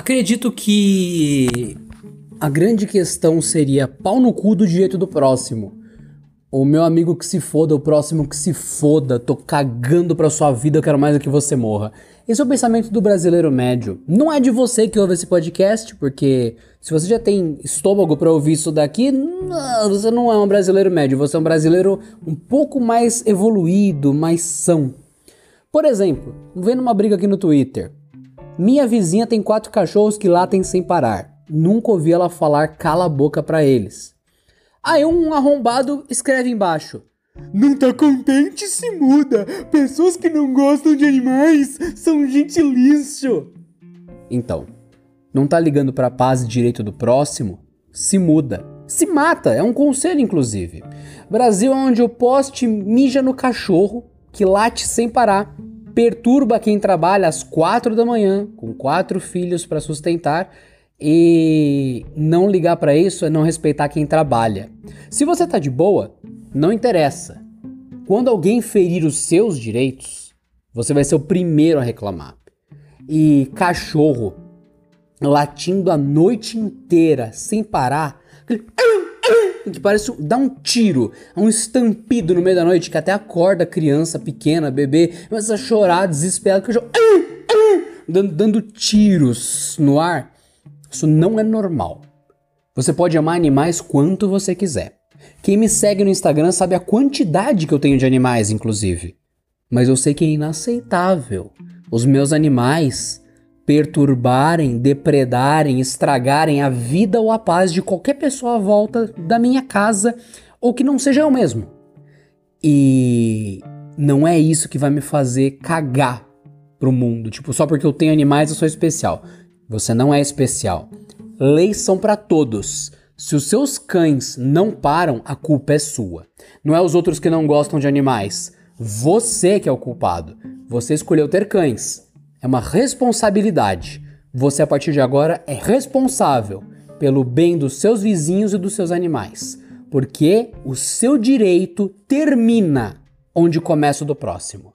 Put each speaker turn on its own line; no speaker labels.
Acredito que a grande questão seria pau no cu do direito do próximo. O meu amigo que se foda, o próximo que se foda, tô cagando pra sua vida, eu quero mais do que você morra. Esse é o pensamento do brasileiro médio. Não é de você que ouve esse podcast, porque se você já tem estômago para ouvir isso daqui, você não é um brasileiro médio, você é um brasileiro um pouco mais evoluído, mais são. Por exemplo, vendo uma briga aqui no Twitter. Minha vizinha tem quatro cachorros que latem sem parar. Nunca ouvi ela falar cala a boca pra eles. Aí um arrombado escreve embaixo.
Não tá contente? Se muda. Pessoas que não gostam de animais são gente lixo.
Então, não tá ligando pra paz e direito do próximo? Se muda. Se mata, é um conselho inclusive. Brasil é onde o poste mija no cachorro, que late sem parar, perturba quem trabalha às quatro da manhã, com quatro filhos para sustentar, e não ligar para isso é não respeitar quem trabalha. Se você tá de boa, não interessa. Quando alguém ferir os seus direitos, você vai ser o primeiro a reclamar. E cachorro latindo a noite inteira sem parar, que parece dar um tiro, um estampido no meio da noite que até acorda a criança pequena, bebê, começa a chorar desesperado, cachorro dando, dando tiros no ar. Isso não é normal. Você pode amar animais quanto você quiser. Quem me segue no Instagram sabe a quantidade que eu tenho de animais, inclusive. Mas eu sei que é inaceitável os meus animais perturbarem, depredarem, estragarem a vida ou a paz de qualquer pessoa à volta da minha casa ou que não seja eu mesmo. E não é isso que vai me fazer cagar pro mundo. Tipo, só porque eu tenho animais eu sou especial. Você não é especial. Leis são para todos. Se os seus cães não param, a culpa é sua. Não é os outros que não gostam de animais. Você que é o culpado. Você escolheu ter cães. É uma responsabilidade. Você, a partir de agora, é responsável pelo bem dos seus vizinhos e dos seus animais. Porque o seu direito termina onde começa o do próximo.